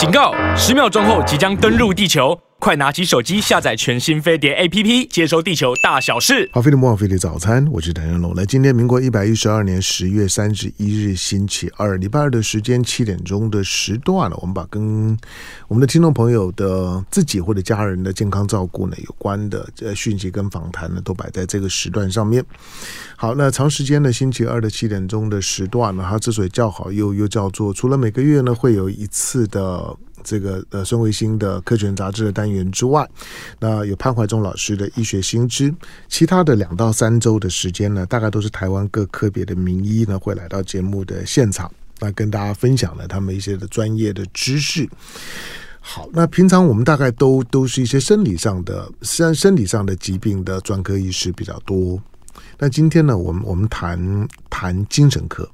警告！十秒钟后即将登陆地球。快拿起手机下载全新飞碟 APP，接收地球大小事。好，飞碟魔法飞碟早餐，我是谭元龙。来，今天民国一百一十二年十月三十一日星期二，礼拜二的时间七点钟的时段了。我们把跟我们的听众朋友的自己或者家人的健康照顾呢有关的呃讯息跟访谈呢，都摆在这个时段上面。好，那长时间的星期二的七点钟的时段呢，它之所以叫好，又又叫做除了每个月呢会有一次的。这个呃孙维新的科学杂志的单元之外，那有潘怀忠老师的医学新知，其他的两到三周的时间呢，大概都是台湾各科别的名医呢会来到节目的现场，那跟大家分享了他们一些的专业的知识。好，那平常我们大概都都是一些生理上的，身生理上的疾病的专科医师比较多。那今天呢，我们我们谈谈精神科。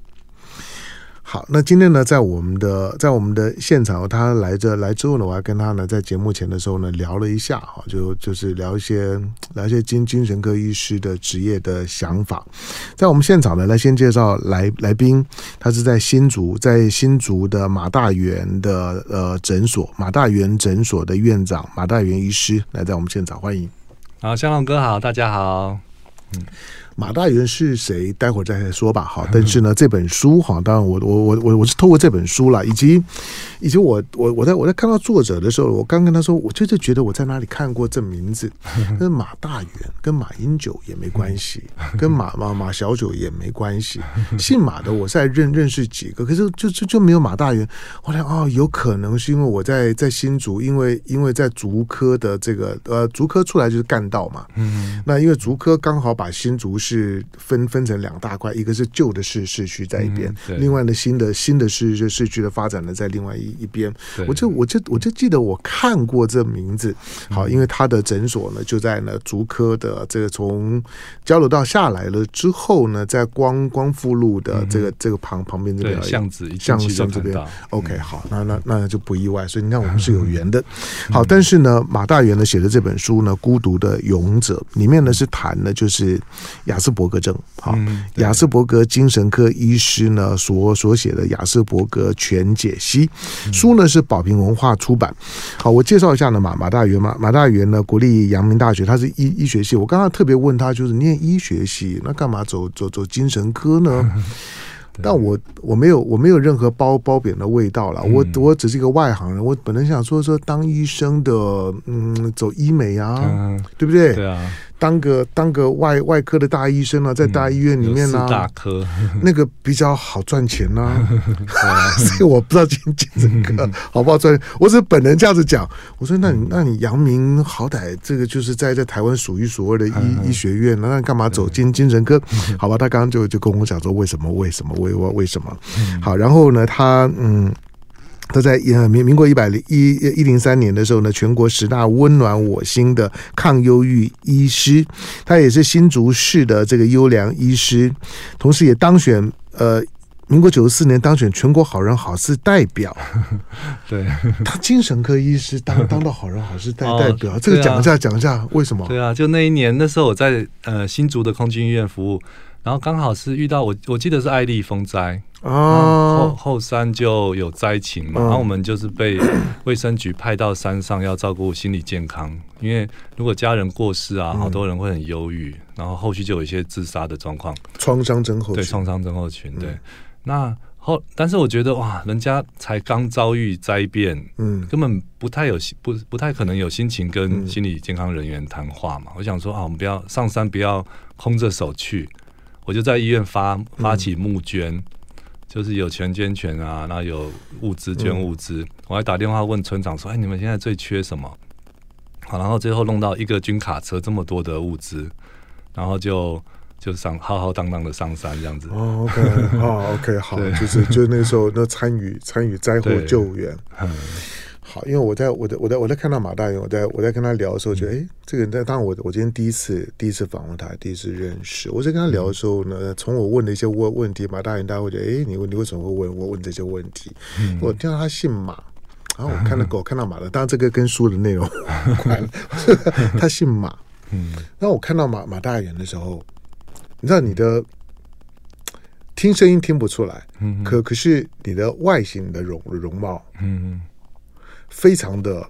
好，那今天呢，在我们的在我们的现场，他来这来之后呢，我还跟他呢在节目前的时候呢聊了一下哈，就就是聊一些聊一些精精神科医师的职业的想法。在我们现场呢，来先介绍来来宾，他是在新竹，在新竹的马大元的呃诊所，马大元诊所的院长马大元医师来在我们现场，欢迎。好，香龙哥好，大家好，嗯。马大元是谁？待会儿再说吧。好，但是呢，这本书哈，当然我我我我我是透过这本书了，以及以及我我我在我在看到作者的时候，我刚跟他说，我就是觉得我在哪里看过这名字，跟马大元跟马英九也没关系，跟马马马小九也没关系，姓马的我在认认识几个，可是就就就没有马大元。后来哦，有可能是因为我在在新竹，因为因为在竹科的这个呃竹科出来就是干道嘛，嗯，那因为竹科刚好把新竹。是分分成两大块，一个是旧的市市区在一边，嗯、另外呢新的新的市市区的发展呢在另外一一边。我就我就我就记得我看过这名字，好，因为他的诊所呢就在呢竹科的这个从交流道下来了之后呢，在光光复路的这个、嗯、这个旁旁边这边巷子巷巷这边。OK，好，那那那就不意外，所以你看我们是有缘的。好，但是呢马大元呢写的这本书呢《孤独的勇者》里面呢是谈的就是亚斯伯格症，好，亚斯伯格精神科医师呢所所写的亚斯伯格全解析书呢是宝瓶文化出版。好，我介绍一下呢马马大元马马大元呢国立阳明大学，他是医医学系。我刚刚特别问他，就是念医学系，那干嘛走走走精神科呢？但我我没有我没有任何褒褒贬的味道了，我我只是一个外行人，我本来想说说当医生的，嗯，走医美啊，对不对？对啊。当个当个外外科的大医生啊，在大医院里面呢、啊，嗯、大科 那个比较好赚钱呐、啊，所以我不知道精精神科好不好赚。我只是本人这样子讲，我说那你那你阳明好歹这个就是在在台湾数一数二的医医学院，那你干嘛走精精神科？好吧，他刚刚就就跟我讲说为什么为什么为为为什么？好，然后呢，他嗯。他在呃民民国一百零一一零三年的时候呢，全国十大温暖我心的抗忧郁医师，他也是新竹市的这个优良医师，同时也当选呃民国九十四年当选全国好人好事代表。对，他精神科医师当当到好人好事代代表，哦、这个讲一下讲一下为什么？对啊，就那一年那时候我在呃新竹的空军医院服务，然后刚好是遇到我我记得是爱丽风灾。哦，后后山就有灾情嘛，然后我们就是被卫生局派到山上要照顾心理健康，因为如果家人过世啊，好多人会很忧郁，然后后续就有一些自杀的状况，创伤症候群，对，创伤症候群，对。那后，但是我觉得哇，人家才刚遭遇灾变，嗯，根本不太有不不太可能有心情跟心理健康人员谈话嘛。我想说啊，我们不要上山，不要空着手去，我就在医院发发起募捐。就是有钱捐钱啊，然后有物资捐物资，嗯、我还打电话问村长说：“哎，你们现在最缺什么？”好，然后最后弄到一个军卡车这么多的物资，然后就就上浩浩荡荡的上山这样子。哦，OK，好，OK，好，就是就那时候那参与参与灾祸救援。嗯好，因为我在我在我在我在看到马大元，我在我在跟他聊的时候，觉得哎，这个人在当我我今天第一次第一次访问他，第一次认识。我在跟他聊的时候呢，从我问的一些问问题，马大元大家会觉得，哎，你问你为什么会问我问这些问题？嗯、我听到他姓马，然后我看到狗看到马的，当然这个跟书的内容无关，他姓马。嗯，那我看到马马大元的时候，你知道你的听声音听不出来，嗯，可可是你的外形你的容容貌，嗯。非常的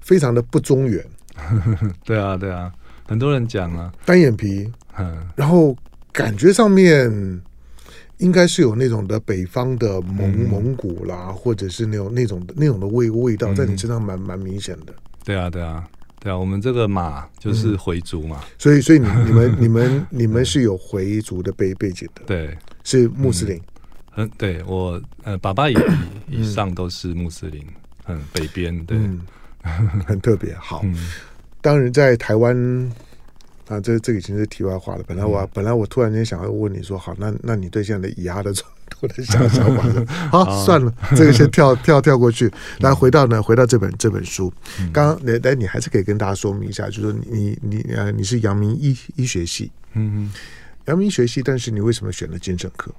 非常的不中原。对啊，对啊，很多人讲啊，单眼皮，嗯，然后感觉上面应该是有那种的北方的蒙、嗯、蒙古啦，或者是那种那种的那种的味味道，在你身上蛮蛮明显的。对啊，对啊，对啊，我们这个马就是回族嘛，嗯、所以所以你 你们你们你们是有回族的背背景的，对，是穆斯林。嗯，对我呃，爸爸以 以上都是穆斯林，嗯，北边对、嗯，很特别。好。嗯当然，在台湾啊，这这个已经是题外话了。本来我、嗯、本来我突然间想要问你说，好，那那你对现在的以阿的冲突的想想法是？好，好，算了，这个先跳 跳跳过去。来，回到呢，回到这本这本书。刚刚来来，你还是可以跟大家说明一下，就是说你你呃，你是阳明医医学系，嗯嗯，阳明医学系，但是你为什么选了精神科？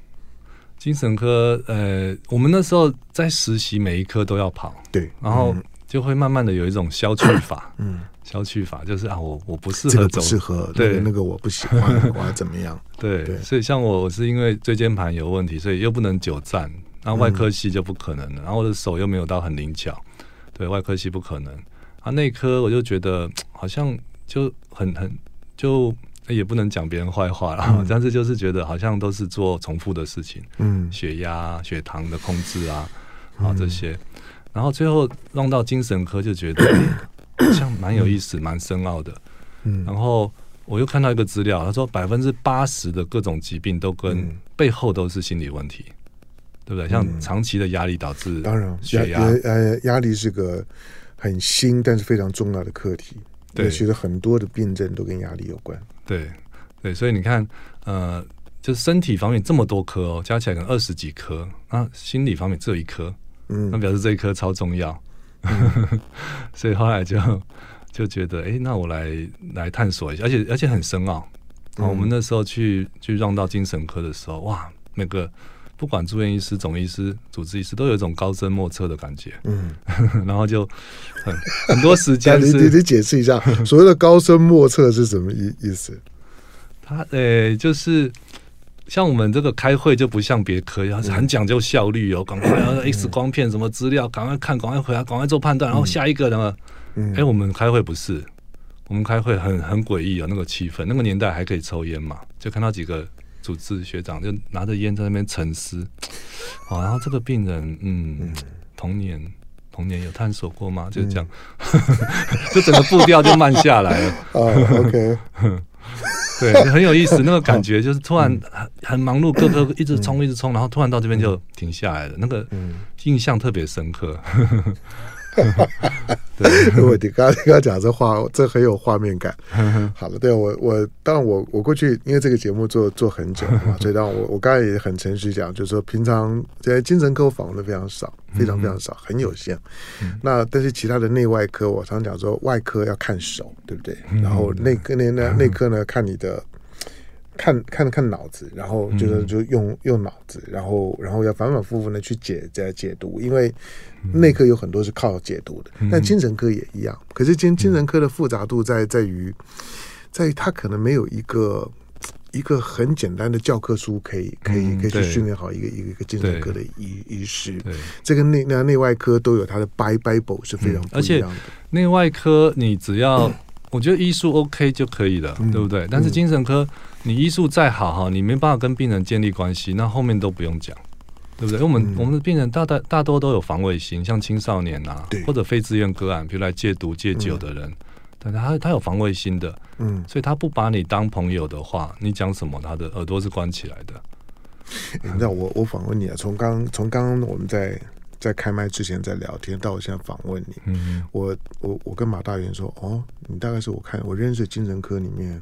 精神科，呃，我们那时候在实习，每一科都要跑，对，然后就会慢慢的有一种消去法，嗯。消去法就是啊，我我不适合走，适合对。那个我不喜欢，我要怎么样？对，对。所以像我，我是因为椎间盘有问题，所以又不能久站，然后外科系就不可能了，然后我的手又没有到很灵巧，对外科系不可能。啊，内科我就觉得好像就很很就也不能讲别人坏话了，嗯，但是就是觉得好像都是做重复的事情，嗯，血压、血糖的控制啊，啊这些，然后最后弄到精神科就觉得。好像蛮有意思，蛮、嗯、深奥的。嗯，然后我又看到一个资料，他说百分之八十的各种疾病都跟背后都是心理问题，嗯、对不对？像长期的压力导致，当然血压，呃，压力是个很新但是非常重要的课题。对，其实很多的病症都跟压力有关。对，对，所以你看，呃，就是身体方面这么多科哦，加起来可能二十几科，那心理方面只有一科，嗯，那表示这一科超重要。嗯、所以后来就就觉得，哎、欸，那我来来探索一下，而且而且很深奥。我们那时候去去让到精神科的时候，哇，那个不管住院医师、总医师、主治医师，都有一种高深莫测的感觉。嗯，然后就很很多时间。你你你解释一下，所谓的高深莫测是什么意意思？他呃、欸，就是。像我们这个开会就不像别科，要是很讲究效率哦，赶快要 X 光片什么资料，赶快看，赶快回来，赶快做判断，然后下一个的嘛。哎、欸，我们开会不是，我们开会很很诡异哦，那个气氛，那个年代还可以抽烟嘛，就看到几个主治学长就拿着烟在那边沉思，哦，然后这个病人，嗯，童年童年有探索过吗？就这样，就整个步调就慢下来了。对，很有意思，那个感觉就是突然很很忙碌，各个一直冲一直冲，然后突然到这边就停下来了，那个印象特别深刻。对，我你刚刚刚讲这话，这很有画面感。好了，对我我当然我我过去因为这个节目做做很久嘛，所以当然我我刚才也很诚实讲，就是说平常在精神科访问的非常少，非常非常少，很有限。那但是其他的内外科，我常讲说外科要看手，对不对？然后内科内呢内科呢看你的。看看看脑子，然后就是就用用脑子，然后然后要反反复复的去解再解读，因为内科有很多是靠解读的，但精神科也一样。可是精精神科的复杂度在在于，在于他可能没有一个一个很简单的教科书可以可以可以去训练好一个一个一个精神科的医医师。这个内那内外科都有它的 Bible 是非常不一样的。内外科你只要。我觉得医术 OK 就可以了，嗯、对不对？但是精神科，你医术再好哈，你没办法跟病人建立关系，那后面都不用讲，对不对？因为我们、嗯、我们的病人大大大多都有防卫心，像青少年呐、啊，或者非自愿个案，比如来戒毒戒酒的人，但、嗯、他他有防卫心的，嗯，所以他不把你当朋友的话，你讲什么，他的耳朵是关起来的。你知道我我访问你啊，从刚从刚刚我们在。在开麦之前在聊天，到我现在访问你，嗯、我我我跟马大元说，哦，你大概是我看我认识精神科里面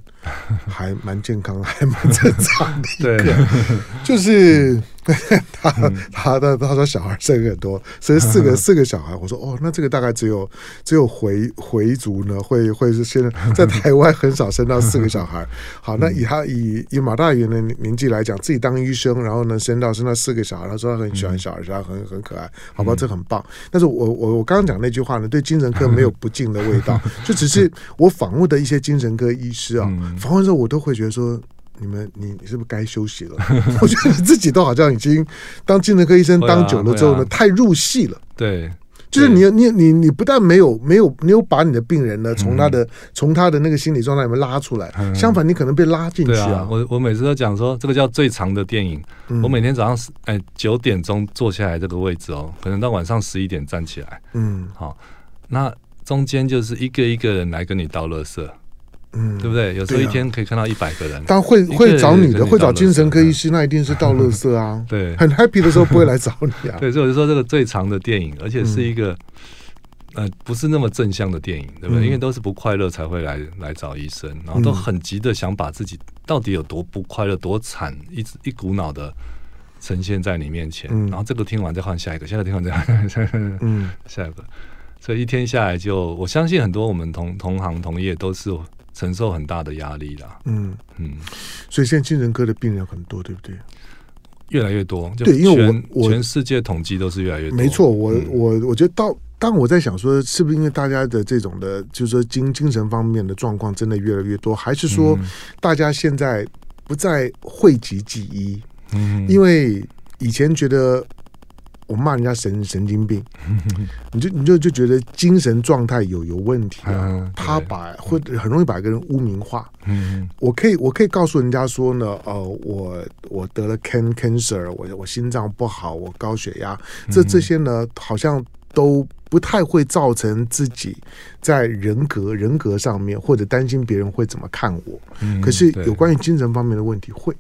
还蛮健康，还蛮正常的一个，就是。嗯 他他他他说小孩生很多，所以四个 四个小孩。我说哦，那这个大概只有只有回回族呢，会会是现在 在台湾很少生到四个小孩。好，那以他以以马大元的年纪来讲，自己当医生，然后呢生到生到四个小孩，他说他很喜欢小孩，他很很可爱，好吧，这很棒。但是我我我刚刚讲那句话呢，对精神科没有不敬的味道，就只是我访问的一些精神科医师啊，访问之后我都会觉得说。你们，你你是不是该休息了？我觉得你自己都好像已经当精神科医生当久了之后呢，太入戏了。对，就是你你你你不但没有没有没有把你的病人呢从他的从、嗯、他的那个心理状态里面拉出来，嗯、相反你可能被拉进去啊。啊我我每次都讲说，这个叫最长的电影。嗯、我每天早上哎九点钟坐下来这个位置哦，可能到晚上十一点站起来。嗯，好，那中间就是一个一个人来跟你倒垃圾。嗯，对不对？有时候一天可以看到一百个人，但会会找你的，会找精神科医师，那一定是到乐色啊。对，很 happy 的时候不会来找你啊。对，所以我就说这个最长的电影，而且是一个呃不是那么正向的电影，对不对？因为都是不快乐才会来来找医生，然后都很急的想把自己到底有多不快乐、多惨，一直一股脑的呈现在你面前。然后这个听完再换下一个，下一个听完再换下一个，嗯，下一个。所以一天下来，就我相信很多我们同同行同业都是。承受很大的压力啦，嗯嗯，所以现在精神科的病人很多，对不对？越来越多，对，因为我我全世界统计都是越来越多。没错，我我我觉得到当我在想说，是不是因为大家的这种的，就是说精精神方面的状况真的越来越多，还是说大家现在不再讳疾忌医？嗯，因为以前觉得。我骂人家神神经病，你就你就就觉得精神状态有有问题啊？他把会很容易把一个人污名化。嗯，我可以我可以告诉人家说呢，呃，我我得了 can cancer，我我心脏不好，我高血压，这这些呢好像都不太会造成自己在人格人格上面或者担心别人会怎么看我。可是有关于精神方面的问题会。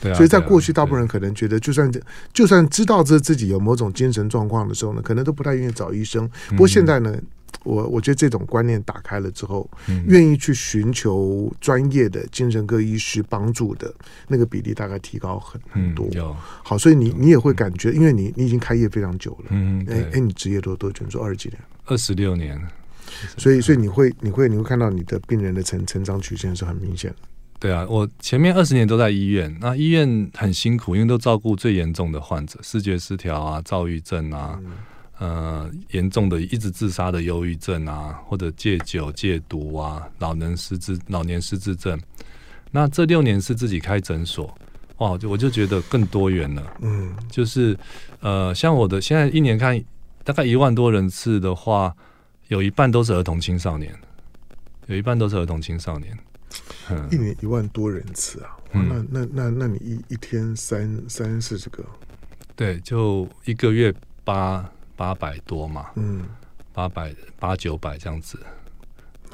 对啊，所以在过去，大部分人可能觉得，就算就算知道这自己有某种精神状况的时候呢，可能都不太愿意找医生。不过现在呢，我我觉得这种观念打开了之后，愿意去寻求专业的精神科医师帮助的那个比例大概提高很很多。好，所以你你也会感觉，因为你你已经开业非常久了，嗯，哎哎，你职业多多久？你说二十几年？二十六年。所以所以你会你会你会看到你的病人的成成长曲线是很明显的。对啊，我前面二十年都在医院，那医院很辛苦，因为都照顾最严重的患者，视觉失调啊、躁郁症啊，嗯、呃，严重的一直自杀的忧郁症啊，或者戒酒戒毒啊，老人失智、老年失智症。那这六年是自己开诊所，哇，就我就觉得更多元了。嗯，就是呃，像我的现在一年看大概一万多人次的话，有一半都是儿童青少年，有一半都是儿童青少年。一年一万多人次啊，嗯、那那那那你一一天三三四十个，对，就一个月八八百多嘛，嗯，八百八九百这样子，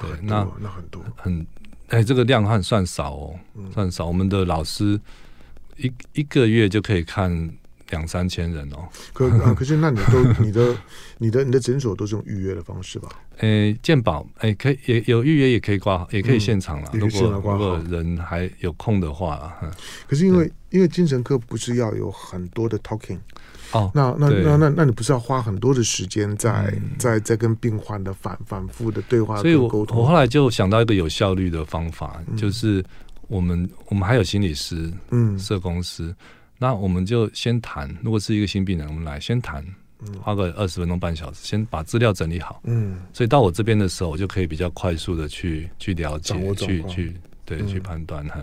对，那那很多。很，哎、欸，这个量还算少哦，嗯、算少。我们的老师一一个月就可以看。两三千人哦，可啊，可是那你都你的你的你的诊所都是用预约的方式吧？诶，健保诶，可以也有预约，也可以挂，也可以现场了。如果如果人还有空的话，可是因为因为精神科不是要有很多的 talking 哦，那那那那那你不是要花很多的时间在在在跟病患的反反复的对话，所以我我后来就想到一个有效率的方法，就是我们我们还有心理师，嗯，社工师。那我们就先谈，如果是一个新病人，我们来先谈，花个二十分钟半小时，先把资料整理好。嗯，所以到我这边的时候，我就可以比较快速的去去了解，去去对、嗯、去判断哈，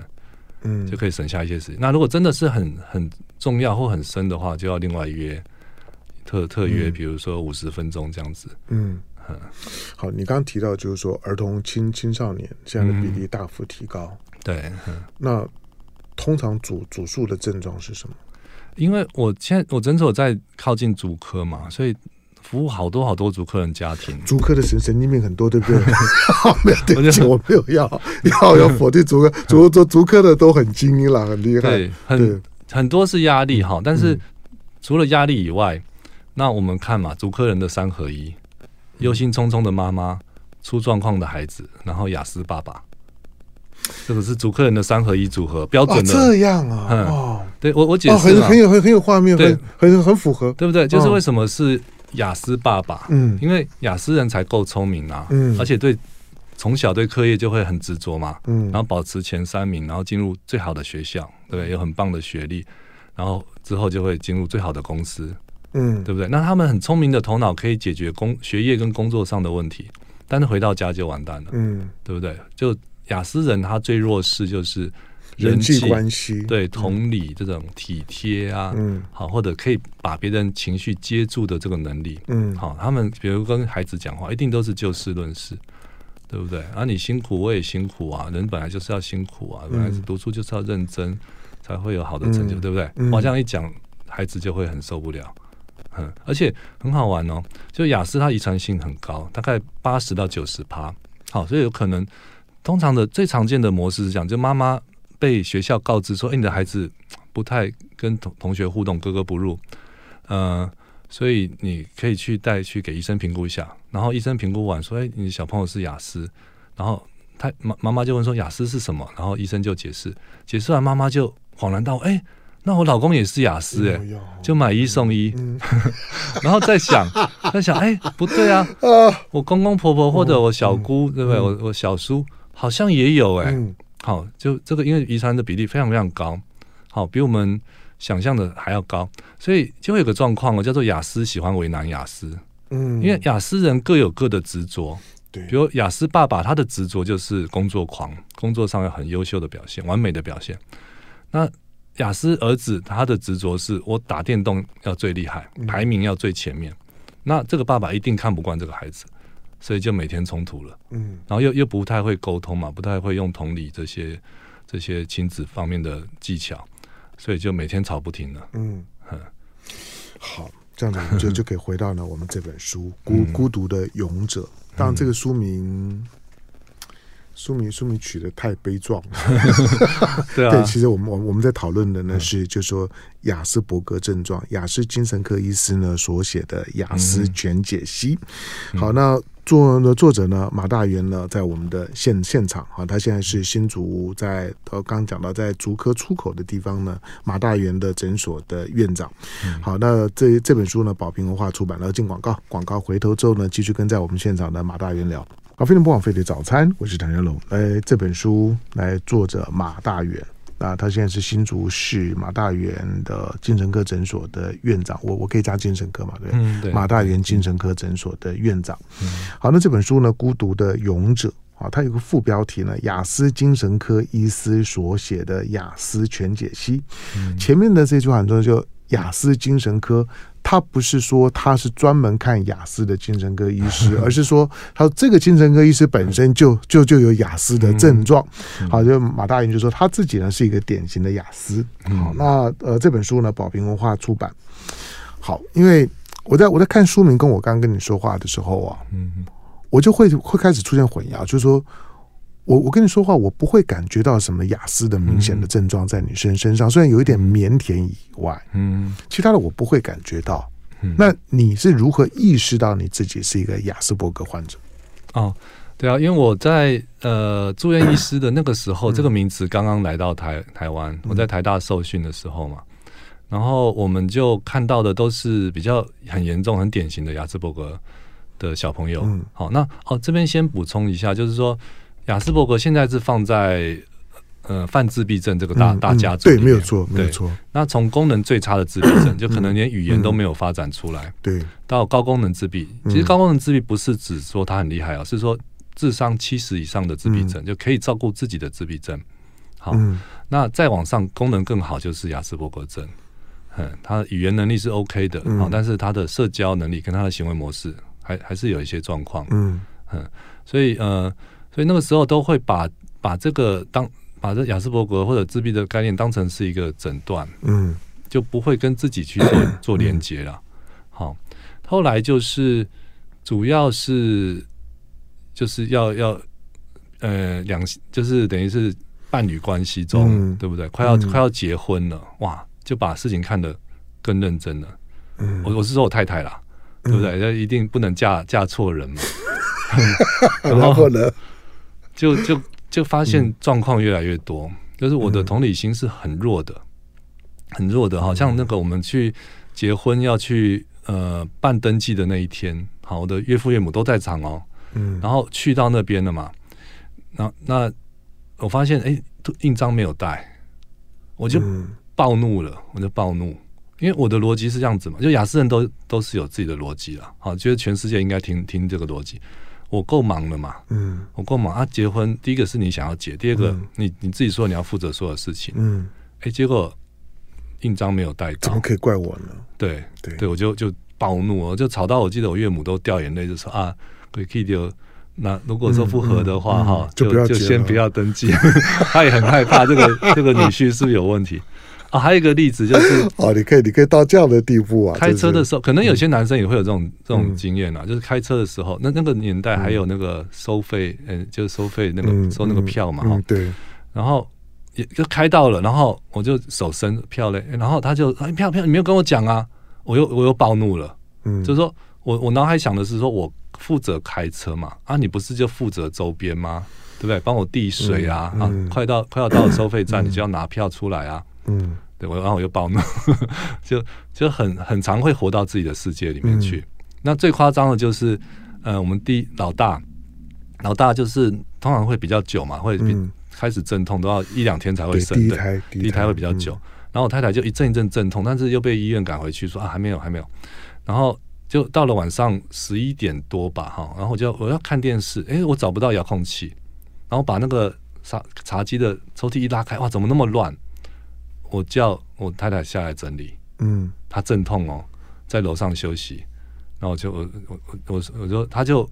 嗯，就可以省下一些时间。那如果真的是很很重要或很深的话，就要另外约特特约，嗯、比如说五十分钟这样子。嗯，嗯好，你刚刚提到就是说儿童青青少年这样的比例大幅提高，嗯、对，嗯、那。通常主主诉的症状是什么？因为我现在我诊所在靠近主科嘛，所以服务好多好多主科人家庭。主科的神神经病很多，对不对？没有对不起，我没有要 要要否定主科，竹竹竹科的都很精英了，很厉害。对，很很多是压力哈，但是除了压力以外，那我们看嘛，主科人的三合一：忧心忡忡的妈妈、出状况的孩子，然后雅思爸爸。这个是主客人的三合一组合，标准的。这样啊，哦，对我我解释很很有很很有画面，很很很符合，对不对？就是为什么是雅思爸爸？嗯，因为雅思人才够聪明啊，嗯，而且对从小对课业就会很执着嘛，嗯，然后保持前三名，然后进入最好的学校，对不对？有很棒的学历，然后之后就会进入最好的公司，嗯，对不对？那他们很聪明的头脑可以解决工学业跟工作上的问题，但是回到家就完蛋了，嗯，对不对？就亚斯人他最弱势就是人际关系，对同理这种体贴啊，嗯，好，或者可以把别人情绪接住的这个能力，嗯，好，他们比如跟孩子讲话，一定都是就事论事，对不对？啊，你辛苦，我也辛苦啊，人本来就是要辛苦啊，本来是读书就是要认真，才会有好的成就，对不对？我这样一讲，孩子就会很受不了，嗯，而且很好玩哦，就雅思它遗传性很高，大概八十到九十趴，好，所以有可能。通常的最常见的模式是这样，就妈妈被学校告知说：“哎，你的孩子不太跟同同学互动，格格不入。”呃，所以你可以去带去给医生评估一下。然后医生评估完说：“哎，你小朋友是雅思。”然后他妈妈妈就问说：“雅思是什么？”然后医生就解释，解释完妈妈就恍然大悟：“哎，那我老公也是雅思哎，就买一送一。嗯” 然后再想，在想：“哎，不对啊，我公公婆婆或者我小姑，对不对？我我小叔。”好像也有哎、欸，嗯、好，就这个，因为遗传的比例非常非常高，好，比我们想象的还要高，所以就会有个状况哦，叫做雅思喜欢为难雅思，嗯，因为雅思人各有各的执着，对，比如雅思爸爸他的执着就是工作狂，工作上有很优秀的表现，完美的表现，那雅思儿子他的执着是我打电动要最厉害，排名要最前面，嗯、那这个爸爸一定看不惯这个孩子。所以就每天冲突了，嗯，然后又又不太会沟通嘛，不太会用同理这些这些亲子方面的技巧，所以就每天吵不停了，嗯，好，这样子我们就 就可以回到呢我们这本书《孤孤独的勇者》，当然这个书名。书名书名取得太悲壮了，对啊，对，其实我们我我们在讨论的呢是，就是说雅斯伯格症状，雅斯精神科医师呢所写的雅斯全解析。好，那作的作者呢马大元呢在我们的现现场啊，他现在是新竹在呃刚讲到在竹科出口的地方呢马大元的诊所的院长。好，那这这本书呢宝瓶文化出版了，进广告，广告回头之后呢继续跟在我们现场的马大元聊。好，非常不枉费的早餐，我是谭家龙。来，这本书来作者马大元啊，他现在是新竹市马大元的精神科诊所的院长。我我可以加精神科嘛？对，嗯、对马大元精神科诊所的院长。嗯、好，那这本书呢，《孤独的勇者》啊，它有个副标题呢，雅思精神科医师所写的雅思全解析。嗯、前面的这句话很重要，就雅思精神科。他不是说他是专门看雅思的精神科医师，而是说他说这个精神科医师本身就就就有雅思的症状。好，就马大云就说他自己呢是一个典型的雅思。好，那呃这本书呢宝瓶文化出版。好，因为我在我在看书名跟我刚刚跟你说话的时候啊，嗯，我就会会开始出现混淆，就是说。我我跟你说话，我不会感觉到什么雅思的明显的症状在你身身上，虽然有一点腼腆以外，嗯，其他的我不会感觉到。那你是如何意识到你自己是一个雅斯伯格患者？哦，对啊，因为我在呃住院医师的那个时候，这个名词刚刚来到台台湾，我在台大受训的时候嘛，然后我们就看到的都是比较很严重、很典型的雅斯伯格的小朋友。好，那哦这边先补充一下，就是说。亚斯伯格现在是放在呃泛自闭症这个大、嗯、大家族，对，没有错，没有错。那从功能最差的自闭症，就 可能连语言都没有发展出来，对，到高功能自闭。其实高功能自闭不是指说他很厉害啊，是说智商七十以上的自闭症、嗯、就可以照顾自己的自闭症。好，嗯、那再往上功能更好就是雅斯伯格症。嗯，他的语言能力是 OK 的，好，但是他的社交能力跟他的行为模式还还是有一些状况。嗯嗯，所以呃。所以那个时候都会把把这个当把这雅斯伯格或者自闭的概念当成是一个诊断，嗯，就不会跟自己去做 做连接了。好，后来就是主要是就是要要呃两就是等于是伴侣关系中，对不对？快要快要结婚了，哇，就把事情看得更认真了。嗯，我我是说我太太啦，对不对？那一定不能嫁嫁错人嘛。然后呢？就就就发现状况越来越多，嗯、就是我的同理心是很弱的，很弱的。好像那个我们去结婚要去呃办登记的那一天，好，我的岳父岳母都在场哦。嗯，然后去到那边了嘛，那那我发现哎，印章没有带，我就暴怒了，我就暴怒，因为我的逻辑是这样子嘛，就亚斯人都都是有自己的逻辑了，好，觉得全世界应该听听这个逻辑。我够忙了嘛，嗯，我够忙啊。结婚第一个是你想要结，第二个、嗯、你你自己说你要负责所有事情，嗯，哎，结果印章没有带到，怎么可以怪我呢？对对对，我就就暴怒，我就吵到我记得我岳母都掉眼泪，就说啊，可以可以丢。那如果说不合的话，哈、嗯嗯嗯，就就先不要登记。他也很害怕这个这个女婿是不是有问题啊？还有一个例子就是，哦，你可以你可以到这样的地步啊！开车的时候，可能有些男生也会有这种、嗯、这种经验啊，就是开车的时候，那那个年代还有那个收费，嗯，就是收费那个、嗯、收那个票嘛，哈、嗯，对。然后也就开到了，然后我就手伸票嘞，然后他就哎票票，你没有跟我讲啊，我又我又暴怒了，嗯，就是说我我脑海想的是说我。负责开车嘛？啊，你不是就负责周边吗？对不对？帮我递水啊！啊，快到快要到了收费站，嗯，你就要拿票出来啊！嗯，对，我然后我又暴怒，就就很很常会活到自己的世界里面去。嗯、那最夸张的就是，呃，我们第老大老大就是通常会比较久嘛，会比开始阵痛都要一两天才会生，对，第一胎第一胎会比较久，嗯。然后我太太就一阵一阵阵痛，但是又被医院赶回去说啊，还没有还没有，然后。就到了晚上十一点多吧，哈，然后我就我要看电视，哎，我找不到遥控器，然后把那个茶茶几的抽屉一拉开，哇，怎么那么乱？我叫我太太下来整理，嗯，她阵痛哦，在楼上休息，然后我就我我我我说，她就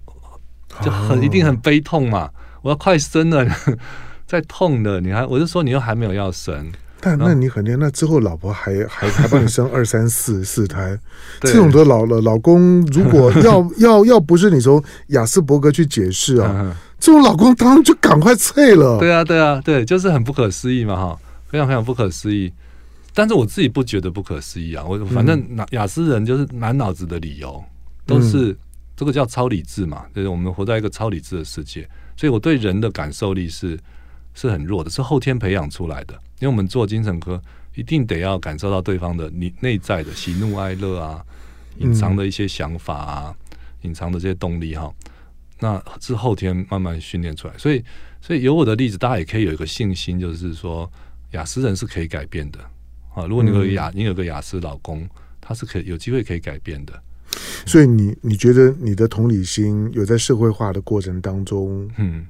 就很一定很悲痛嘛，我要快生了，在痛的，你还我就说你又还没有要生。但那你很厉害，那之后老婆还还 还帮你生二三四四胎，这种的老了老公，如果要要要不是你从雅斯伯格去解释啊，这种老公当然就赶快脆了。对啊对啊对，就是很不可思议嘛哈，非常非常不可思议。但是我自己不觉得不可思议啊，我反正雅思人就是满脑子的理由，都是这个叫超理智嘛，就是我们活在一个超理智的世界，所以我对人的感受力是是很弱的，是后天培养出来的。因为我们做精神科，一定得要感受到对方的你内在的喜怒哀乐啊，隐藏的一些想法啊，隐藏的这些动力哈，那是后天慢慢训练出来。所以，所以有我的例子，大家也可以有一个信心，就是说亚斯人是可以改变的啊。如果你有雅，你有个雅思老公，他是可以有机会可以改变的。所以你你觉得你的同理心有在社会化的过程当中，嗯，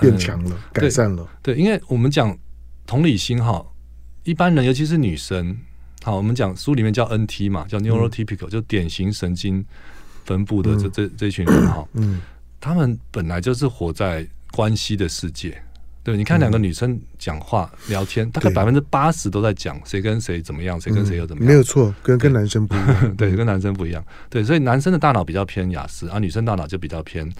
变强了，改善了。对，因为我们讲。同理心哈，一般人尤其是女生，好，我们讲书里面叫 NT 嘛，叫 neurotypical，、嗯、就典型神经分布的这、嗯、这这群人哈，嗯，他们本来就是活在关系的世界，对，你看两个女生讲话、嗯、聊天，大概百分之八十都在讲谁跟谁怎么样，谁跟谁又怎么样，没有错，跟跟男生不一样，对，跟男生不一样，对，所以男生的大脑比较偏雅思，而女生大脑就比较偏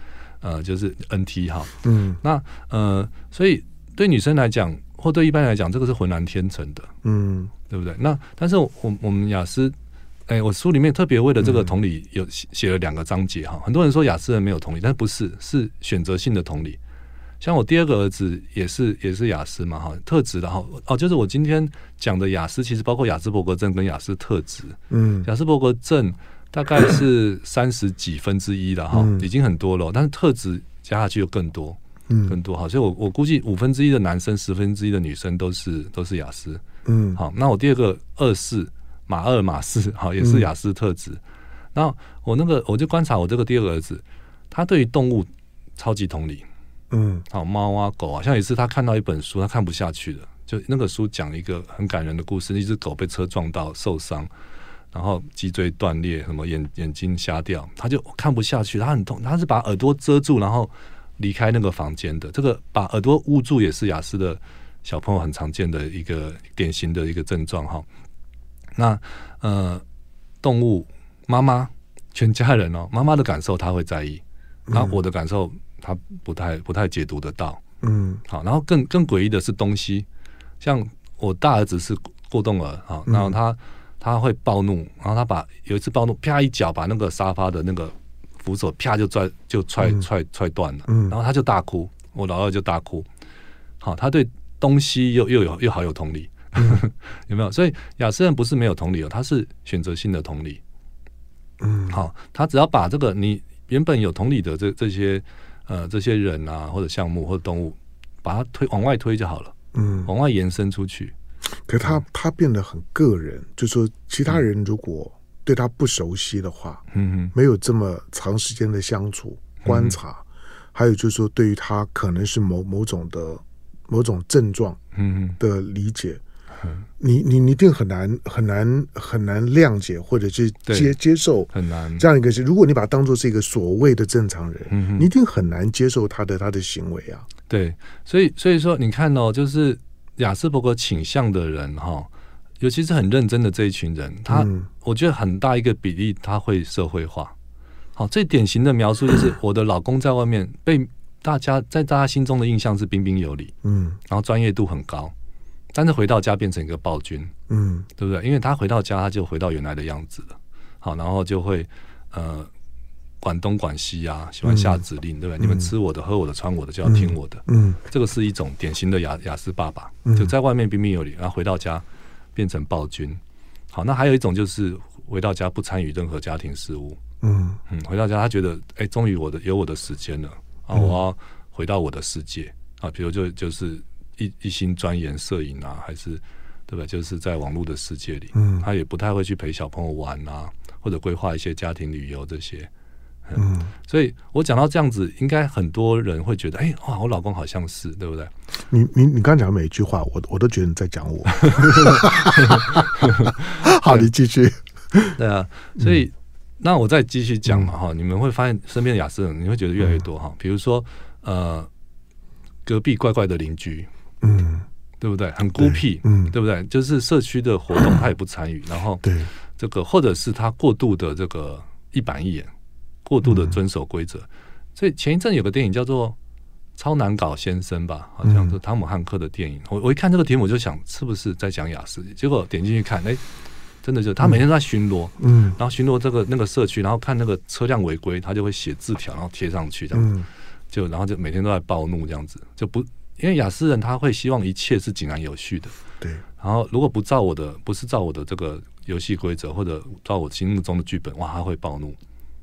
呃，就是 NT 哈，嗯，那呃，所以对女生来讲。或对一般来讲，这个是浑然天成的，嗯，对不对？那但是我我们雅思，哎，我书里面特别为了这个同理有写了两个章节哈。很多人说雅思人没有同理，但不是，是选择性的同理。像我第二个儿子也是也是雅思嘛哈，特质的哈哦，就是我今天讲的雅思，其实包括雅斯伯格症跟雅思特质，嗯，雅斯伯格症大概是三十几分之一了哈，已经很多了，但是特质加下去又更多。嗯，更多好，所以我我估计五分之一的男生，十分之一的女生都是都是雅思。嗯，好，那我第二个二四马二马四，好，也是雅思特质。那、嗯、我那个我就观察我这个第二个儿子，他对于动物超级同理。嗯，好，猫啊狗啊，像有一次他看到一本书，他看不下去了，就那个书讲一个很感人的故事，一只狗被车撞到受伤，然后脊椎断裂，什么眼眼睛瞎掉，他就看不下去，他很痛，他是把耳朵遮住，然后。离开那个房间的这个把耳朵捂住也是雅思的小朋友很常见的一个典型的一个症状哈。那呃，动物妈妈全家人哦，妈妈的感受他会在意，那我的感受他不太不太解读得到。嗯，好，然后更更诡异的是东西，像我大儿子是过动儿啊，然后他他会暴怒，然后他把有一次暴怒，啪一脚把那个沙发的那个。扶手啪就拽就踹踹踹断了，然后他就大哭，我老二就大哭。好，他对东西又又有又好有同理，有没有？所以亚斯人不是没有同理哦，他是选择性的同理。嗯，好，他只要把这个你原本有同理的这这些呃这些人啊或者项目或者动物，把它推往外推就好了。嗯，往外延伸出去。可是他他变得很个人，就是说其他人如果。对他不熟悉的话，嗯，没有这么长时间的相处，观察，嗯、还有就是说对于他可能是某某种的某种症状嗯的理解。嗯你你你一定很难很难很难谅解或者是接接受很难这样一个是，如果你把它当做是一个所谓的正常人，嗯、你一定很难接受他的他的行为啊。对，所以所以说你看哦，就是雅斯伯格倾向的人哈，尤其是很认真的这一群人，他、嗯、我觉得很大一个比例他会社会化。好，最典型的描述就是 我的老公在外面被大家在大家心中的印象是彬彬有礼，嗯，然后专业度很高。但是回到家变成一个暴君，嗯，对不对？因为他回到家，他就回到原来的样子了。好，然后就会呃管东管西啊，喜欢下指令，嗯、对不对？嗯、你们吃我的、喝我的、穿我的，就要听我的。嗯，这个是一种典型的亚亚斯爸爸，嗯、就在外面彬彬有礼，然后回到家变成暴君。好，那还有一种就是回到家不参与任何家庭事务。嗯嗯，回到家他觉得，哎，终于我的有我的时间了啊，我要回到我的世界啊，比如就就是。一一心钻研摄影啊，还是对吧？就是在网络的世界里，嗯，他也不太会去陪小朋友玩啊，或者规划一些家庭旅游这些。嗯，嗯，所以我讲到这样子，应该很多人会觉得，哎、欸，哇，我老公好像是，对不对？你你你刚讲的每一句话，我我都觉得你在讲我。好，你继续。对啊，所以、嗯、那我再继续讲嘛，哈、嗯，你们会发现身边的亚斯人，你会觉得越来越多哈。嗯、比如说，呃，隔壁怪怪的邻居。嗯，对不对？很孤僻，嗯，对不对？就是社区的活动他也不参与，然后对这个，或者是他过度的这个一板一眼，过度的遵守规则。所以前一阵有个电影叫做《超难搞先生》吧，好像是汤姆汉克的电影。我我一看这个题目，我就想是不是在讲雅思？结果点进去看，哎，真的就他每天都在巡逻，嗯，然后巡逻这个那个社区，然后看那个车辆违规，他就会写字条，然后贴上去，这样子，就然后就每天都在暴怒，这样子就不。因为雅思人他会希望一切是井然有序的，对。然后如果不照我的，不是照我的这个游戏规则，或者照我心目中的剧本，哇，他会暴怒。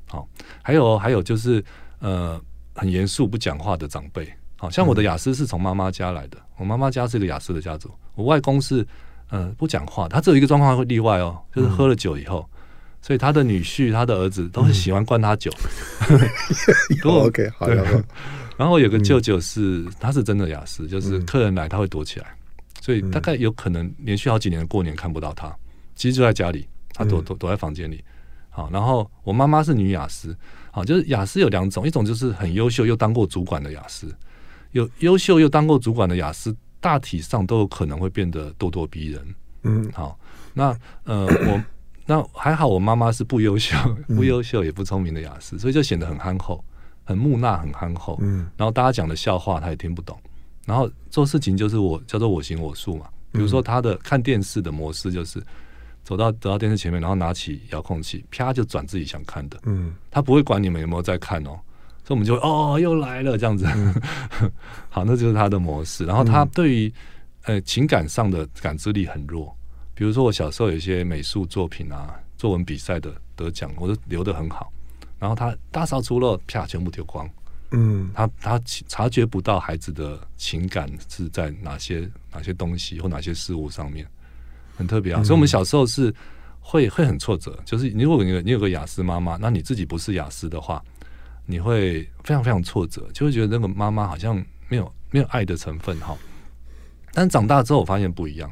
好，还有还有就是呃，很严肃不讲话的长辈，好像我的雅思是从妈妈家来的，我妈妈家是一个雅思的家族，我外公是呃不讲话，他只有一个状况会例外哦，就是喝了酒以后，嗯、所以他的女婿、他的儿子都是喜欢灌他酒。OK，好的。然后有个舅舅是，嗯、他是真的雅思，就是客人来他会躲起来，嗯、所以大概有可能连续好几年的过年看不到他，其实就在家里，他躲躲躲在房间里。好，然后我妈妈是女雅思，好，就是雅思有两种，一种就是很优秀又当过主管的雅思，有优秀又当过主管的雅思，大体上都有可能会变得咄咄逼人。嗯，好，那呃我那还好，我妈妈是不优秀、不优秀也不聪明的雅思，所以就显得很憨厚。很木讷，很憨厚，嗯，然后大家讲的笑话他也听不懂，然后做事情就是我叫做我行我素嘛。比如说他的看电视的模式就是走到走到电视前面，然后拿起遥控器，啪就转自己想看的，嗯，他不会管你们有没有在看哦，所以我们就哦又来了这样子，嗯、好，那就是他的模式。然后他对于呃情感上的感知力很弱，比如说我小时候有一些美术作品啊，作文比赛的得奖，我都留得很好。然后他大扫除了，啪，全部丢光。嗯，他他察觉不到孩子的情感是在哪些哪些东西或哪些事物上面，很特别啊。嗯、所以，我们小时候是会会很挫折。就是如果你有你有个雅思妈妈，那你自己不是雅思的话，你会非常非常挫折，就会觉得那个妈妈好像没有没有爱的成分哈。但长大之后，我发现不一样，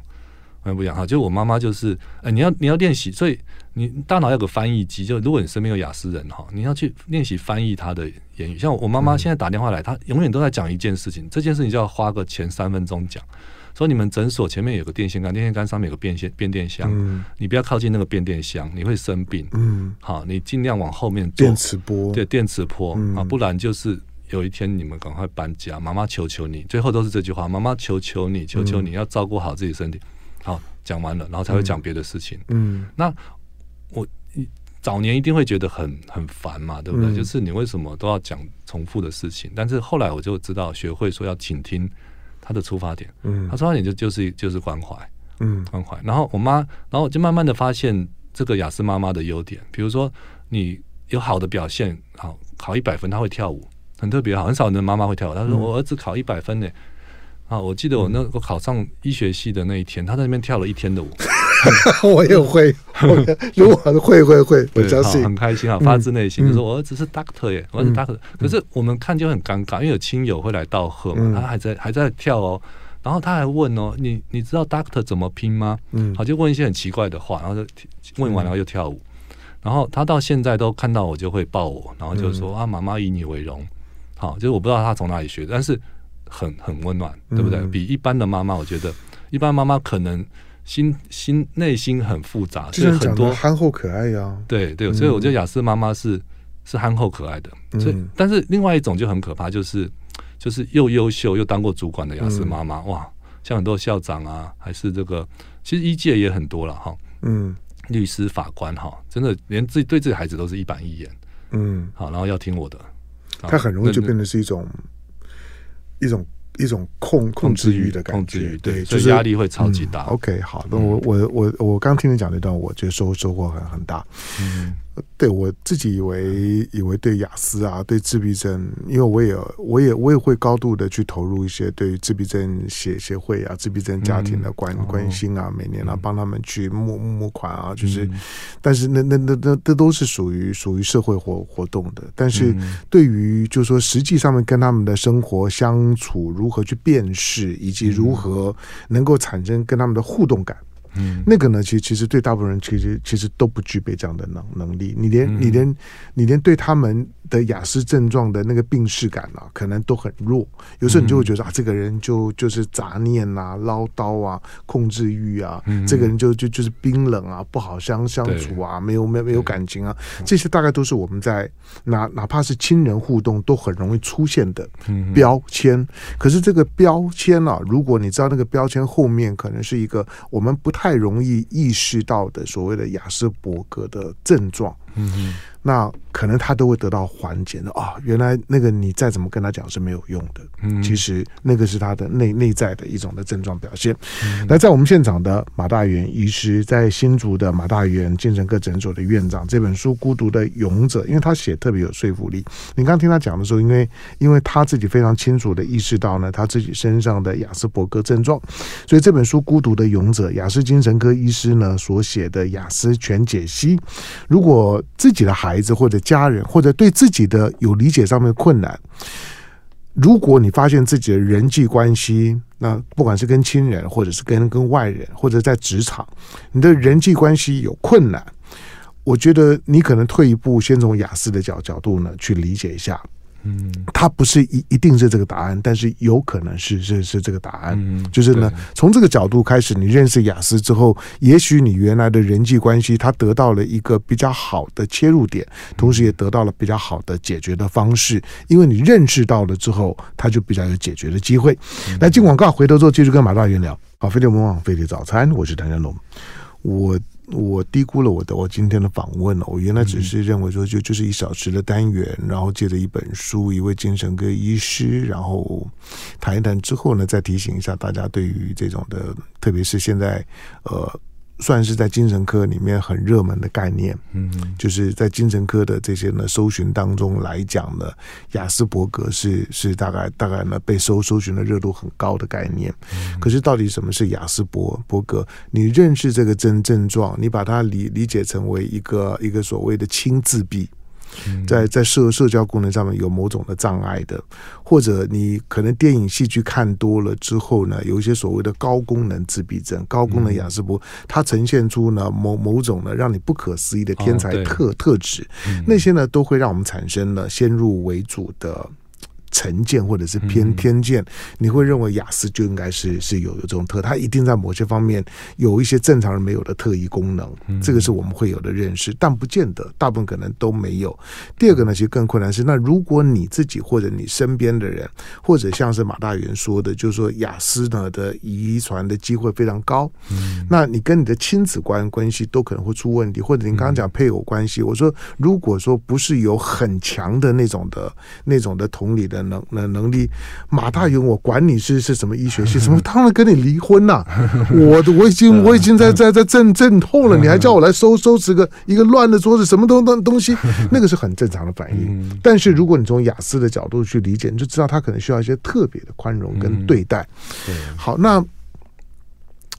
完全不一样哈。就我妈妈就是，哎，你要你要练习，所以。你大脑有个翻译机，就如果你身边有雅思人哈，你要去练习翻译他的言语。像我妈妈现在打电话来，她永远都在讲一件事情，这件事情就要花个前三分钟讲。说你们诊所前面有个电线杆，电线杆上面有个变线变电箱，嗯、你不要靠近那个变电箱，你会生病。嗯，好，你尽量往后面坐。电磁波，对，电磁波啊，嗯、不然就是有一天你们赶快搬家。妈妈求求你，最后都是这句话：妈妈求求你，求求你要照顾好自己身体。好，讲完了，然后才会讲别的事情。嗯，那。我早年一定会觉得很很烦嘛，对不对？嗯、就是你为什么都要讲重复的事情？但是后来我就知道，学会说要倾听他的出发点。嗯，他出发点就就是就是关怀，嗯，关怀。然后我妈，然后我就慢慢的发现这个雅思妈妈的优点，比如说你有好的表现，好考一百分，他会跳舞，很特别，好，很少人的妈妈会跳舞。他说我儿子考一百分呢，啊，我记得我那我考上医学系的那一天，他在那边跳了一天的舞。我也会。如果会会会，我相信很开心啊，发自内心就说我儿子是 doctor 耶，我儿子 doctor。可是我们看就很尴尬，因为有亲友会来道贺嘛，他还在还在跳哦，然后他还问哦，你你知道 doctor 怎么拼吗？嗯，好，就问一些很奇怪的话，然后就问完然后又跳舞，然后他到现在都看到我就会抱我，然后就说啊，妈妈以你为荣。好，就是我不知道他从哪里学的，但是很很温暖，对不对？比一般的妈妈，我觉得一般妈妈可能。心心内心很复杂，就是很多憨厚可爱呀。对对，所以我觉得雅思妈妈是是憨厚可爱的。所以，但是另外一种就很可怕，就是就是又优秀又当过主管的雅思妈妈，哇，像很多校长啊，还是这个，其实一届也很多了哈。嗯，律师、法官哈，真的连自己对自己孩子都是一板一眼。嗯，好，然后要听我的，他很容易就变成是一种一种。一种控控制欲的感觉，对，就是压力会超级大。OK，好，那我我我我刚听你讲那段，我觉得收收获很很大。嗯。对我自己以为以为对雅思啊，对自闭症，因为我也我也我也会高度的去投入一些对于自闭症协协会啊、自闭症家庭的关、嗯、关心啊，每年啊帮他们去募募款啊，就是，嗯、但是那那那那这都是属于属于社会活活动的，但是对于就是说实际上面跟他们的生活相处，如何去辨识，以及如何能够产生跟他们的互动感。嗯，那个呢，其实其实对大部分人其实其实都不具备这样的能能力，你连你连你连对他们。的雅思症状的那个病视感啊，可能都很弱。有时候你就会觉得啊，这个人就就是杂念啊、唠叨啊、控制欲啊，这个人就就就是冰冷啊、不好相相处啊，没有没有没有感情啊，这些大概都是我们在哪哪怕是亲人互动都很容易出现的标签。可是这个标签啊，如果你知道那个标签后面可能是一个我们不太容易意识到的所谓的雅斯伯格的症状。嗯哼，那可能他都会得到缓解的啊。原来那个你再怎么跟他讲是没有用的，嗯，其实那个是他的内内在的一种的症状表现。那在我们现场的马大元医师，在新竹的马大元精神科诊所的院长，这本书《孤独的勇者》，因为他写特别有说服力。你刚听他讲的时候，因为因为他自己非常清楚的意识到呢，他自己身上的雅斯伯格症状，所以这本书《孤独的勇者》，雅思精神科医师呢所写的雅思全解析，如果自己的孩子或者家人，或者对自己的有理解上面的困难，如果你发现自己的人际关系，那不管是跟亲人，或者是跟跟外人，或者在职场，你的人际关系有困难，我觉得你可能退一步，先从雅思的角角度呢去理解一下。嗯，它不是一一定是这个答案，但是有可能是是是这个答案。嗯，就是呢，从这个角度开始，你认识雅思之后，也许你原来的人际关系，它得到了一个比较好的切入点，同时也得到了比较好的解决的方式。因为你认识到了之后，它就比较有解决的机会。来进广告，回头之后继续跟马大元聊。好，飞碟魔网，飞碟早餐，我是谭家龙，我。我低估了我的我今天的访问了。我原来只是认为说就就是一小时的单元，然后借着一本书，一位精神科医师，然后谈一谈之后呢，再提醒一下大家对于这种的，特别是现在呃。算是在精神科里面很热门的概念，嗯，就是在精神科的这些呢搜寻当中来讲呢，雅斯伯格是是大概大概呢被搜搜寻的热度很高的概念。可是到底什么是雅斯伯伯格？你认识这个症症状，你把它理理解成为一个一个所谓的轻自闭。在在社社交功能上面有某种的障碍的，或者你可能电影戏剧看多了之后呢，有一些所谓的高功能自闭症、高功能雅思伯，它呈现出呢某某种呢让你不可思议的天才特特质，那些呢都会让我们产生了先入为主的。成见或者是偏偏见，你会认为雅思就应该是是有有这种特，他一定在某些方面有一些正常人没有的特异功能，这个是我们会有的认识，但不见得大部分可能都没有。第二个呢，其实更困难是，那如果你自己或者你身边的人，或者像是马大元说的，就是说雅思呢的遗传的机会非常高，那你跟你的亲子关关系都可能会出问题，或者你刚刚讲配偶关系，我说如果说不是有很强的那种的那种的同理的。能能能力，马大勇，我管你是是什么医学系，什么当然跟你离婚呐、啊！我我已经我已经在在在阵阵痛了，你还叫我来收收拾个一个乱的桌子，什么东东东西，那个是很正常的反应。但是如果你从雅思的角度去理解，你就知道他可能需要一些特别的宽容跟对待。好，那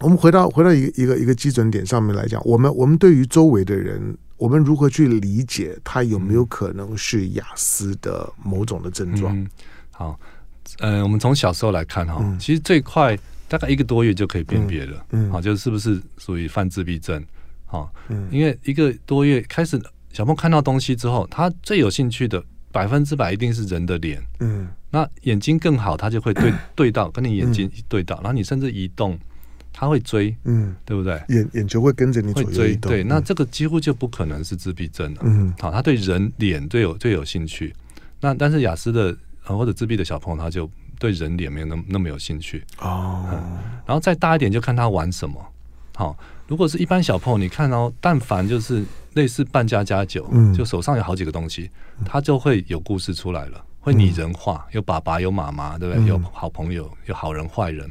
我们回到回到一个一个一个基准点上面来讲，我们我们对于周围的人，我们如何去理解他有没有可能是雅思的某种的症状？嗯、好，呃，我们从小时候来看哈，嗯、其实最快大概一个多月就可以辨别了，嗯，好，就是是不是属于犯自闭症？好，嗯，因为一个多月开始，小朋友看到东西之后，他最有兴趣的百分之百一定是人的脸，嗯，那眼睛更好，他就会对 对到跟你眼睛对到，然后你甚至移动。他会追，嗯，对不对？眼眼球会跟着你会追，对，那这个几乎就不可能是自闭症了。嗯，好，他对人脸最有最有兴趣。那但是雅思的或者自闭的小朋友，他就对人脸没有那么那么有兴趣哦、嗯。然后再大一点，就看他玩什么。好，如果是一般小朋友，你看哦，但凡就是类似扮家家酒，嗯，就手上有好几个东西，他就会有故事出来了，会拟人化，有爸爸，有妈妈，对不对？有好朋友，有好人坏人。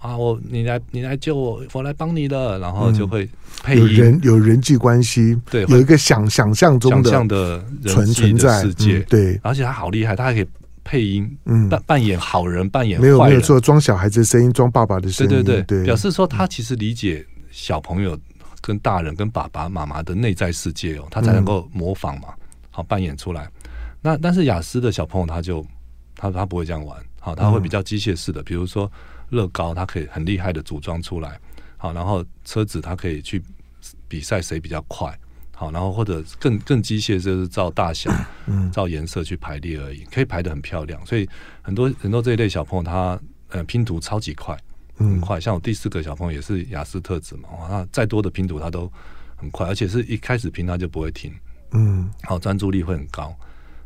啊，我你来你来救我，我来帮你了，然后就会配音，有人有人际关系，对，有一个想想象中的存存在世界，对，而且他好厉害，他还可以配音，嗯，扮扮演好人，扮演坏人，没有没有错，装小孩子的声音，装爸爸的声音，对对对，表示说他其实理解小朋友跟大人跟爸爸妈妈的内在世界哦，他才能够模仿嘛，好扮演出来。那但是雅思的小朋友他就他他不会这样玩，好，他会比较机械式的，比如说。乐高，它可以很厉害的组装出来，好，然后车子它可以去比赛谁比较快，好，然后或者更更机械，就是照大小、照颜色去排列而已，可以排得很漂亮。所以很多很多这一类小朋友，他呃拼图超级快，很快。像我第四个小朋友也是雅思特质嘛，他再多的拼图他都很快，而且是一开始拼他就不会停，嗯，好，专注力会很高。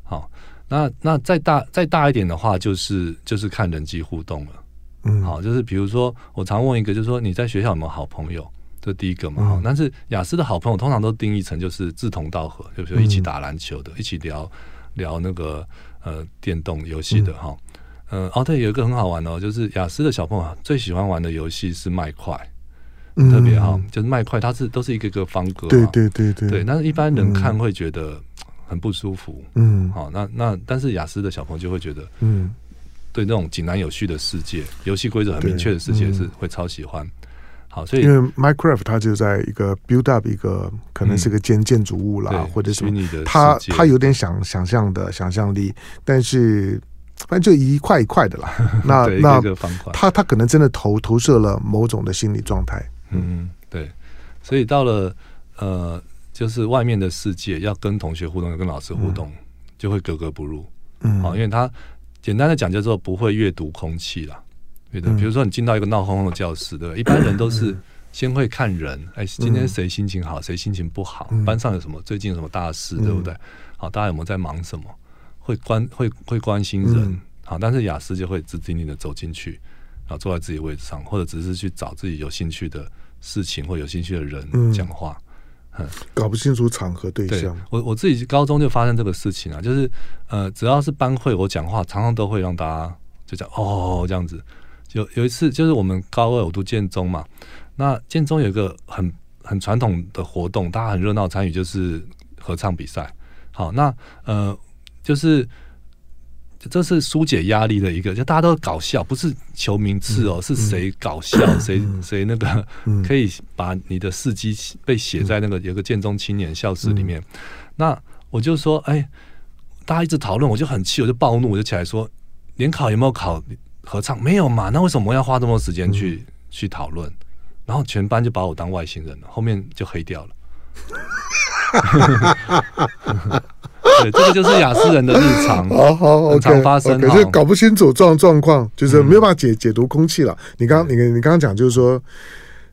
好，那那再大再大一点的话，就是就是看人际互动了。嗯，好，就是比如说，我常问一个，就是说你在学校有没有好朋友？这第一个嘛。好，但是雅思的好朋友通常都定义成就是志同道合，就比如说一起打篮球的，一起聊聊那个呃电动游戏的哈。嗯，哦，对，有一个很好玩哦，就是雅思的小朋友最喜欢玩的游戏是麦块，特别好，就是麦块，它是都是一个个方格，对对对对，对。但是一般人看会觉得很不舒服，嗯，好，那那但是雅思的小朋友就会觉得，嗯。对那种井然有序的世界，游戏规则很明确的世界是会超喜欢。好，所以因为 Minecraft 它就在一个 build up 一个可能是个建建筑物啦，或者什么，它它有点想想象的想象力，但是反正就一块一块的啦。那那它它可能真的投投射了某种的心理状态。嗯，对。所以到了呃，就是外面的世界要跟同学互动，要跟老师互动，就会格格不入。嗯，好，因为他。简单的讲叫做不会阅读空气啦，对的。比如说你进到一个闹哄哄的教室，对吧？一般人都是先会看人，哎，今天谁心情好，谁心情不好，班上有什么，最近有什么大事，对不对？好，大家有没有在忙什么？会关会会关心人，好，但是雅思就会直挺挺的走进去，然后坐在自己位置上，或者只是去找自己有兴趣的事情或有兴趣的人讲话。搞不清楚场合对象。我我自己高中就发生这个事情啊，就是呃，只要是班会，我讲话常常都会让大家就讲哦这样子。有有一次就是我们高二我读建中嘛，那建中有一个很很传统的活动，大家很热闹参与，就是合唱比赛。好，那呃就是。这是疏解压力的一个，就大家都搞笑，不是求名次哦，是谁搞笑，谁谁那个可以把你的事迹被写在那个有个建中青年校史里面。那我就说，哎，大家一直讨论，我就很气，我就暴怒，我就起来说，联考有没有考合唱？没有嘛？那为什么要花这么多时间去去讨论？然后全班就把我当外星人了，后面就黑掉了。对，这个就是雅思人的日常，好好常发生。可是搞不清楚状状况，就是没有办法解解读空气了。你刚你你刚刚讲就是说，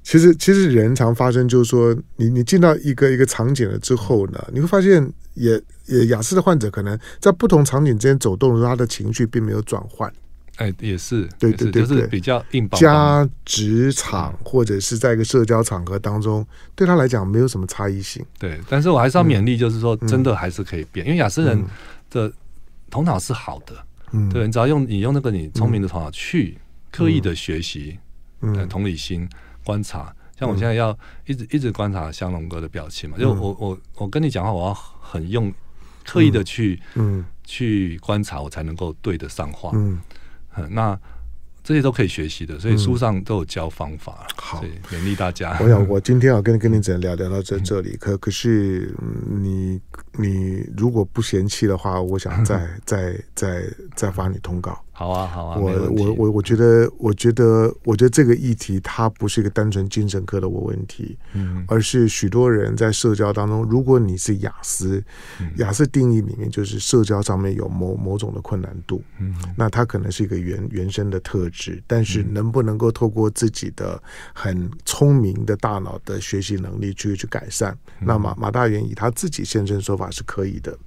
其实其实人常发生，就是说，你你进到一个一个场景了之后呢，你会发现也也雅思的患者可能在不同场景之间走动的时候，他的情绪并没有转换。哎，也是，对对对，就是比较硬。家职场或者是在一个社交场合当中，对他来讲没有什么差异性。对，但是我还是要勉励，就是说，真的还是可以变，因为亚斯人的头脑是好的。嗯，对，你只要用你用那个你聪明的头脑去刻意的学习，嗯，同理心观察。像我现在要一直一直观察香龙哥的表情嘛，就我我我跟你讲话，我要很用刻意的去嗯去观察，我才能够对得上话。嗯。那这些都可以学习的，所以书上都有教方法。嗯、好，勉励大家。我想，我今天要跟跟你只能聊聊到这这里。可可是你你如果不嫌弃的话，我想再 再再再发你通告。好啊，好啊，我我我我觉得，我觉得，我觉得这个议题它不是一个单纯精神科的问题，嗯，而是许多人在社交当中，如果你是雅思，雅思定义里面就是社交上面有某某种的困难度，嗯，那它可能是一个原原生的特质，但是能不能够透过自己的很聪明的大脑的学习能力去去改善？那马马大元以他自己现身说法是可以的。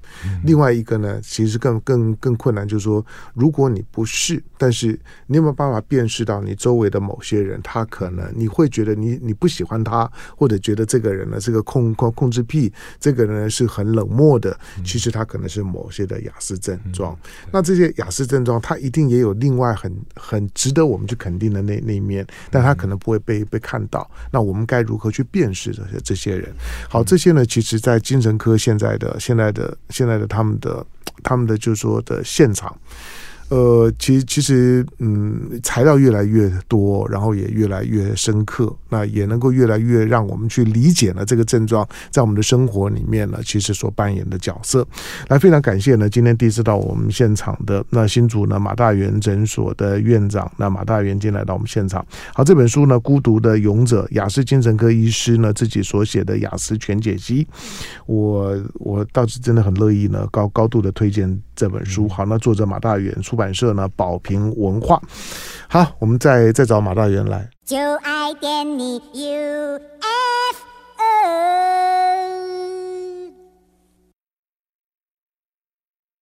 另外一个呢，其实更更更困难，就是说，如果你不是，但是你有没有办法辨识到你周围的某些人，他可能你会觉得你你不喜欢他，或者觉得这个人呢，是个控控控制癖，这个人呢是很冷漠的，其实他可能是某些的雅思症状。那这些雅思症状，他一定也有另外很很值得我们去肯定的那那一面，但他可能不会被被看到。那我们该如何去辨识这些这些人？好，这些呢，其实在精神科现在的现在的现在的他们的他们的就是说的现场。呃，其实其实，嗯，材料越来越多，然后也越来越深刻，那也能够越来越让我们去理解了这个症状在我们的生活里面呢，其实所扮演的角色。来，非常感谢呢，今天第一次到我们现场的那新竹呢马大元诊所的院长，那马大元今天来到我们现场。好，这本书呢，《孤独的勇者》，雅斯精神科医师呢自己所写的雅斯全解析，我我倒是真的很乐意呢，高高度的推荐这本书。好那作者马大元出版社呢保平文化。好我们再再找马大元来。就爱你 ufo